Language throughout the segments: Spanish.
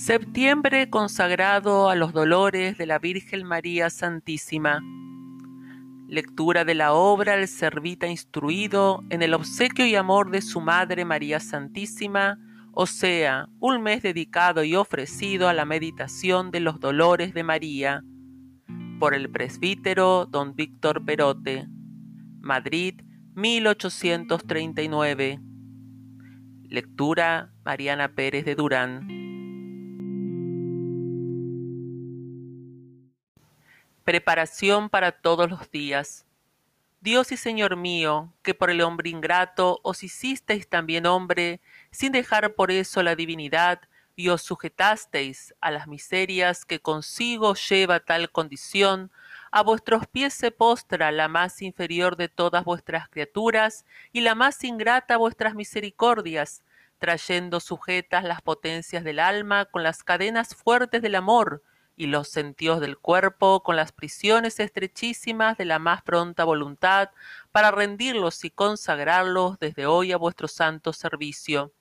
Septiembre consagrado a los dolores de la Virgen María Santísima. Lectura de la obra El Servita Instruido en el obsequio y amor de su Madre María Santísima, o sea, un mes dedicado y ofrecido a la meditación de los dolores de María, por el presbítero don Víctor Perote, Madrid, 1839. Lectura Mariana Pérez de Durán. Preparación para todos los días. Dios y Señor mío, que por el hombre ingrato os hicisteis también hombre, sin dejar por eso la divinidad, y os sujetasteis a las miserias que consigo lleva tal condición, a vuestros pies se postra la más inferior de todas vuestras criaturas y la más ingrata vuestras misericordias, trayendo sujetas las potencias del alma con las cadenas fuertes del amor, y los sentidos del cuerpo con las prisiones estrechísimas de la más pronta voluntad para rendirlos y consagrarlos desde hoy a vuestro santo servicio.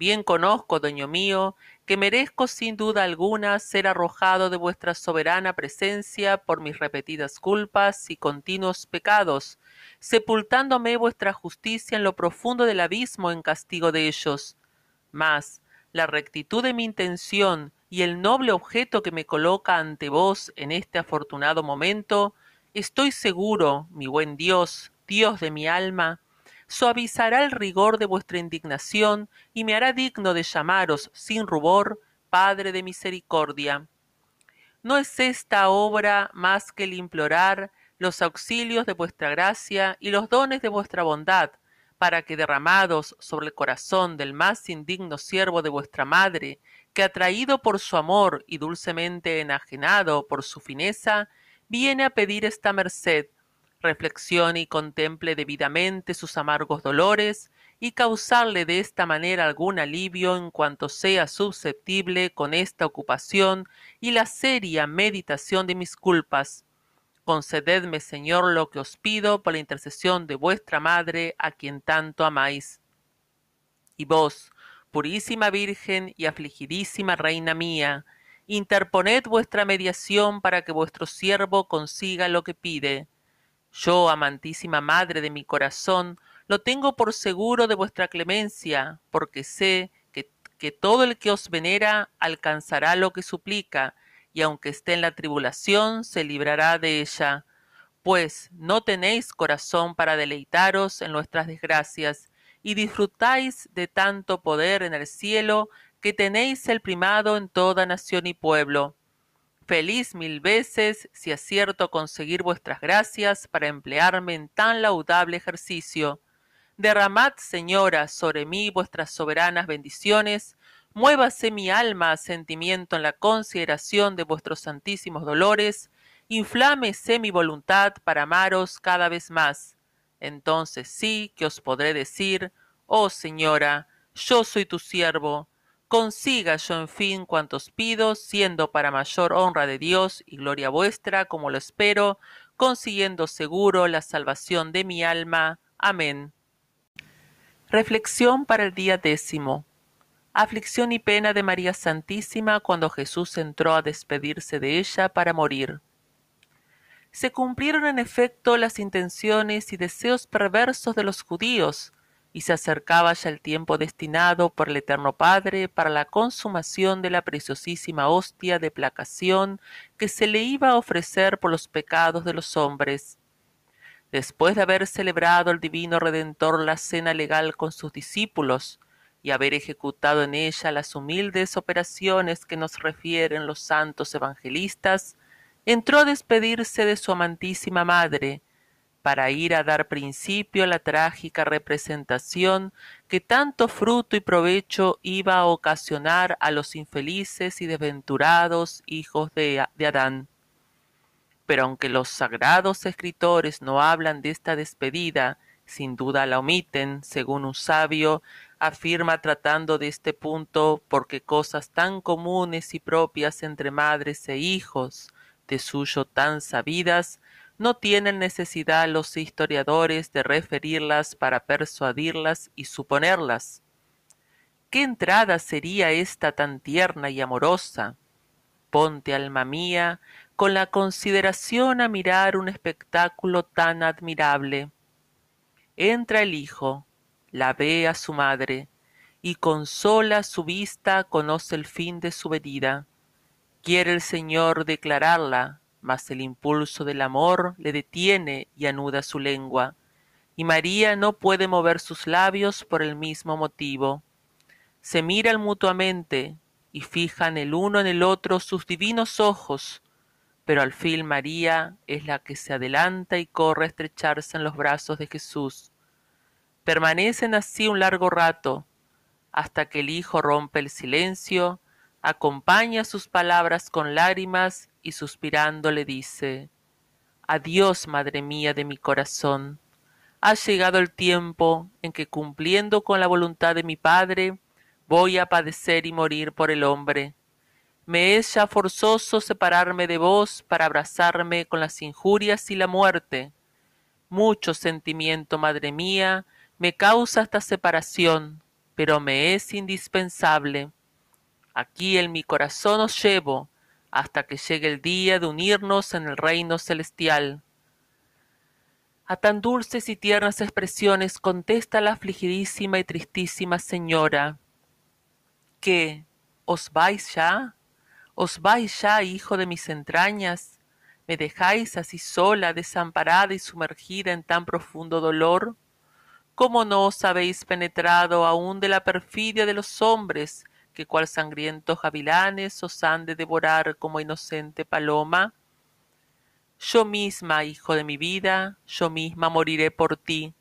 Bien conozco, dueño mío, que merezco sin duda alguna ser arrojado de vuestra soberana presencia por mis repetidas culpas y continuos pecados, sepultándome vuestra justicia en lo profundo del abismo en castigo de ellos. Mas la rectitud de mi intención y el noble objeto que me coloca ante vos en este afortunado momento, estoy seguro, mi buen Dios, Dios de mi alma, suavizará el rigor de vuestra indignación y me hará digno de llamaros sin rubor Padre de misericordia. ¿No es esta obra más que el implorar los auxilios de vuestra gracia y los dones de vuestra bondad, para que derramados sobre el corazón del más indigno siervo de vuestra madre, que atraído por su amor y dulcemente enajenado por su fineza, viene a pedir esta merced, reflexione y contemple debidamente sus amargos dolores, y causarle de esta manera algún alivio en cuanto sea susceptible con esta ocupación y la seria meditación de mis culpas, Concededme, Señor, lo que os pido por la intercesión de vuestra Madre, a quien tanto amáis. Y vos, purísima Virgen y afligidísima Reina mía, interponed vuestra mediación para que vuestro siervo consiga lo que pide. Yo, amantísima Madre de mi corazón, lo tengo por seguro de vuestra clemencia, porque sé que, que todo el que os venera alcanzará lo que suplica, y aunque esté en la tribulación, se librará de ella. Pues no tenéis corazón para deleitaros en nuestras desgracias, y disfrutáis de tanto poder en el cielo, que tenéis el primado en toda nación y pueblo. Feliz mil veces si acierto conseguir vuestras gracias para emplearme en tan laudable ejercicio. Derramad, Señora, sobre mí vuestras soberanas bendiciones, muévase mi alma a sentimiento en la consideración de vuestros santísimos dolores, inflámese mi voluntad para amaros cada vez más. Entonces sí que os podré decir, oh Señora, yo soy tu siervo, consiga yo en fin cuantos pido, siendo para mayor honra de Dios y gloria vuestra, como lo espero, consiguiendo seguro la salvación de mi alma. Amén. Reflexión para el día décimo aflicción y pena de María Santísima cuando Jesús entró a despedirse de ella para morir. Se cumplieron en efecto las intenciones y deseos perversos de los judíos, y se acercaba ya el tiempo destinado por el Eterno Padre para la consumación de la preciosísima hostia de placación que se le iba a ofrecer por los pecados de los hombres. Después de haber celebrado el Divino Redentor la cena legal con sus discípulos, y haber ejecutado en ella las humildes operaciones que nos refieren los santos evangelistas, entró a despedirse de su amantísima madre, para ir a dar principio a la trágica representación que tanto fruto y provecho iba a ocasionar a los infelices y desventurados hijos de, de Adán. Pero aunque los sagrados escritores no hablan de esta despedida, sin duda la omiten, según un sabio afirma tratando de este punto porque cosas tan comunes y propias entre madres e hijos de suyo tan sabidas no tienen necesidad los historiadores de referirlas para persuadirlas y suponerlas. qué entrada sería esta tan tierna y amorosa ponte alma mía con la consideración a mirar un espectáculo tan admirable entra el hijo la ve a su madre y con sola su vista conoce el fin de su venida. Quiere el señor declararla mas el impulso del amor le detiene y anuda su lengua. Y maría no puede mover sus labios por el mismo motivo. Se miran mutuamente y fijan el uno en el otro sus divinos ojos pero al fin maría es la que se adelanta y corre a estrecharse en los brazos de jesús permanecen así un largo rato hasta que el hijo rompe el silencio acompaña sus palabras con lágrimas y suspirando le dice adiós madre mía de mi corazón. Ha llegado el tiempo en que cumpliendo con la voluntad de mi padre voy a padecer y morir por el hombre. Me es ya forzoso separarme de vos para abrazarme con las injurias y la muerte. Mucho sentimiento madre mía me causa esta separación pero me es indispensable. Aquí en mi corazón os llevo hasta que llegue el día de unirnos en el reino celestial. A tan dulces y tiernas expresiones contesta la afligidísima y tristísima señora. Qué os vais ya os vais ya hijo de mis entrañas me dejáis así sola desamparada y sumergida en tan profundo dolor cómo no os habéis penetrado aún de la perfidia de los hombres que cual sangrientos gavilanes os han de devorar como inocente paloma yo misma hijo de mi vida yo misma moriré por ti.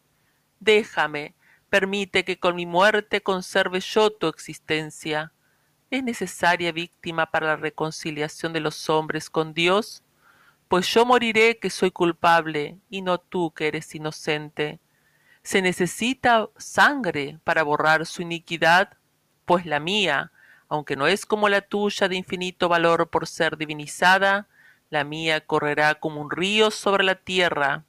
Déjame permite que con mi muerte conserve yo tu existencia. Es necesaria víctima para la reconciliación de los hombres con dios pues yo moriré que soy culpable y no tú que eres inocente se necesita sangre para borrar su iniquidad pues la mía aunque no es como la tuya de infinito valor por ser divinizada la mía correrá como un río sobre la tierra.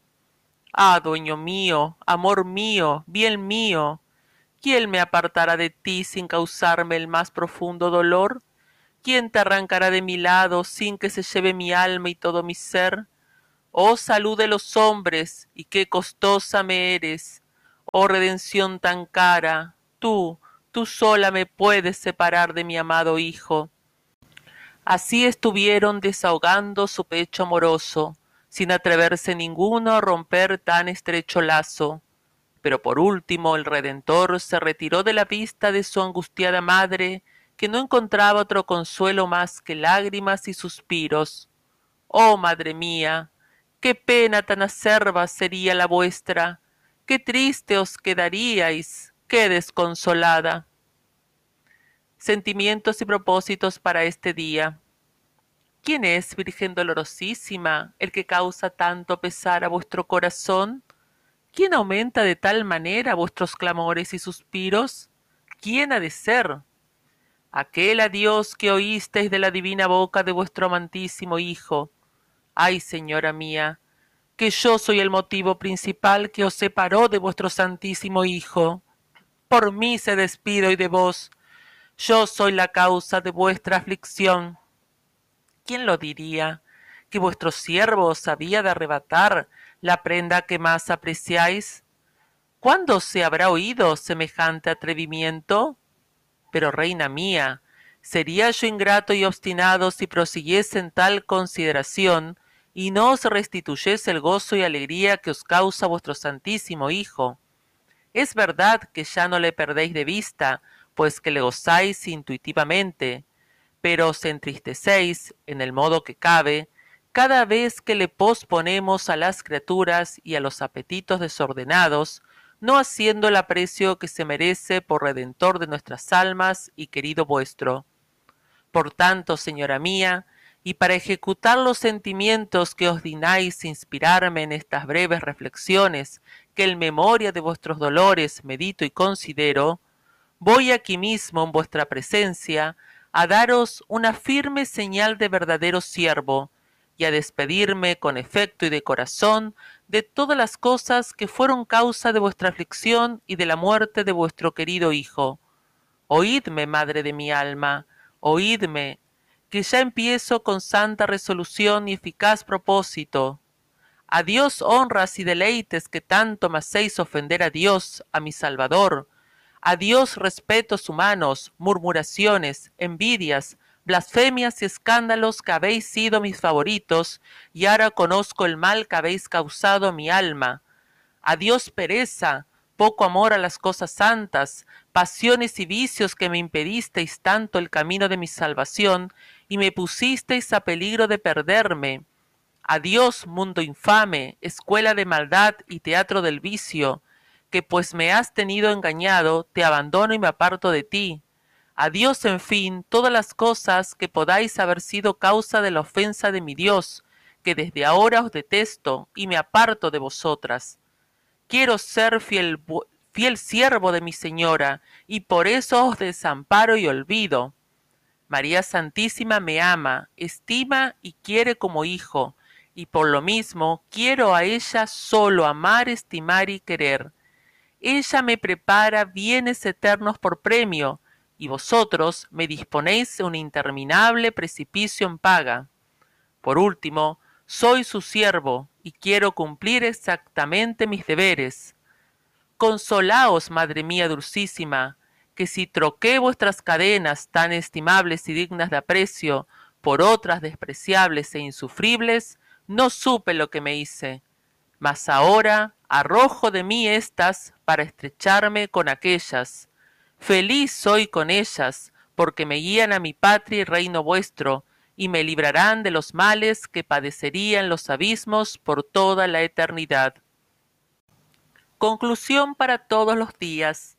Ah dueño mío amor mío bien mío quién me apartará de ti sin causarme el más profundo dolor quién te arrancará de mi lado sin que se lleve mi alma y todo mi ser oh salud de los hombres y qué costosa me eres oh redención tan cara tú tú sola me puedes separar de mi amado hijo. Así estuvieron desahogando su pecho amoroso sin atreverse ninguno a romper tan estrecho lazo. Pero por último el redentor se retiró de la vista de su angustiada madre que no encontraba otro consuelo más que lágrimas y suspiros. Oh madre mía qué pena tan acerba sería la vuestra qué triste os quedaríais qué desconsolada. Sentimientos y propósitos para este día. Quién es virgen dolorosísima el que causa tanto pesar a vuestro corazón quién aumenta de tal manera vuestros clamores y suspiros quién ha de ser aquel adiós que oísteis de la divina boca de vuestro amantísimo hijo. Ay señora mía que yo soy el motivo principal que os separó de vuestro santísimo hijo. Por mí se despido y de vos. Yo soy la causa de vuestra aflicción. Quién lo diría que vuestro siervo os había de arrebatar la prenda que más apreciáis cuándo se habrá oído semejante atrevimiento pero reina mía sería yo ingrato y obstinado si prosiguiese en tal consideración y no os restituyese el gozo y alegría que os causa vuestro santísimo hijo. Es verdad que ya no le perdéis de vista pues que le gozáis intuitivamente pero os entristecéis en el modo que cabe cada vez que le posponemos a las criaturas y a los apetitos desordenados no haciendo el aprecio que se merece por redentor de nuestras almas y querido vuestro. Por tanto señora mía y para ejecutar los sentimientos que os dignáis inspirarme en estas breves reflexiones que en memoria de vuestros dolores medito y considero voy aquí mismo en vuestra presencia a daros una firme señal de verdadero siervo y a despedirme con efecto y de corazón de todas las cosas que fueron causa de vuestra aflicción y de la muerte de vuestro querido hijo. Oídme, madre de mi alma, oídme, que ya empiezo con santa resolución y eficaz propósito. A Dios honras y deleites que tanto me hacéis ofender a Dios, a mi Salvador. A Dios respetos humanos, murmuraciones, envidias, blasfemias y escándalos que habéis sido mis favoritos, y ahora conozco el mal que habéis causado a mi alma. A Dios pereza, poco amor a las cosas santas, pasiones y vicios que me impedisteis tanto el camino de mi salvación, y me pusisteis a peligro de perderme. Adiós, mundo infame, escuela de maldad y teatro del vicio, que pues me has tenido engañado, te abandono y me aparto de ti. Adiós, en fin, todas las cosas que podáis haber sido causa de la ofensa de mi Dios, que desde ahora os detesto y me aparto de vosotras. Quiero ser fiel, fiel siervo de mi Señora, y por eso os desamparo y olvido. María Santísima me ama, estima y quiere como hijo, y por lo mismo quiero a ella solo amar, estimar y querer. Ella me prepara bienes eternos por premio, y vosotros me disponéis un interminable precipicio en paga. Por último, soy su siervo, y quiero cumplir exactamente mis deberes. Consolaos, Madre mía dulcísima, que si troqué vuestras cadenas tan estimables y dignas de aprecio por otras despreciables e insufribles, no supe lo que me hice. Mas ahora arrojo de mí éstas para estrecharme con aquellas. Feliz soy con ellas, porque me guían a mi patria y reino vuestro, y me librarán de los males que padecerían los abismos por toda la eternidad. Conclusión para todos los días.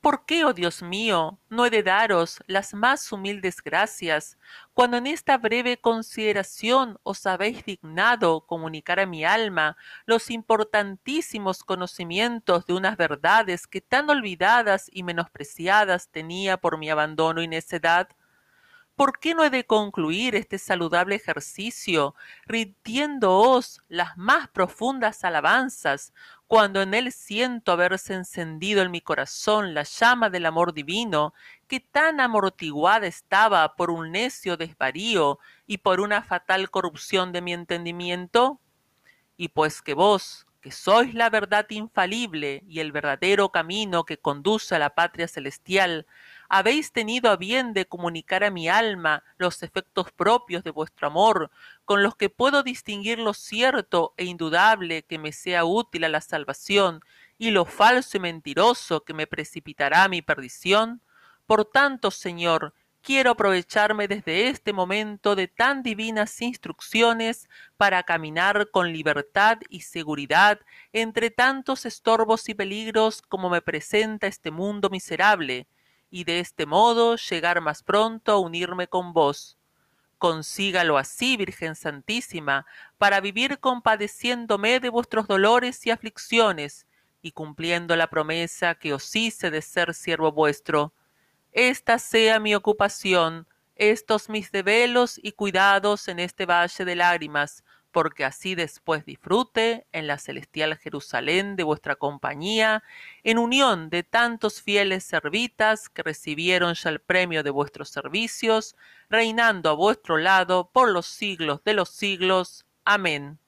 ¿Por qué, oh Dios mío, no he de daros las más humildes gracias, cuando en esta breve consideración os habéis dignado comunicar a mi alma los importantísimos conocimientos de unas verdades que tan olvidadas y menospreciadas tenía por mi abandono y necedad? ¿Por qué no he de concluir este saludable ejercicio rindiéndoos las más profundas alabanzas, cuando en él siento haberse encendido en mi corazón la llama del amor divino, que tan amortiguada estaba por un necio desvarío y por una fatal corrupción de mi entendimiento? Y pues que vos, que sois la verdad infalible y el verdadero camino que conduce a la patria celestial, habéis tenido a bien de comunicar a mi alma los efectos propios de vuestro amor, con los que puedo distinguir lo cierto e indudable que me sea útil a la salvación, y lo falso y mentiroso que me precipitará a mi perdición? Por tanto, Señor, quiero aprovecharme desde este momento de tan divinas instrucciones para caminar con libertad y seguridad entre tantos estorbos y peligros como me presenta este mundo miserable, y de este modo llegar más pronto a unirme con vos. Consígalo así, Virgen Santísima, para vivir compadeciéndome de vuestros dolores y aflicciones, y cumpliendo la promesa que os hice de ser siervo vuestro. Esta sea mi ocupación, estos mis develos y cuidados en este valle de lágrimas, porque así después disfrute en la celestial Jerusalén de vuestra compañía, en unión de tantos fieles servitas que recibieron ya el premio de vuestros servicios, reinando a vuestro lado por los siglos de los siglos. Amén.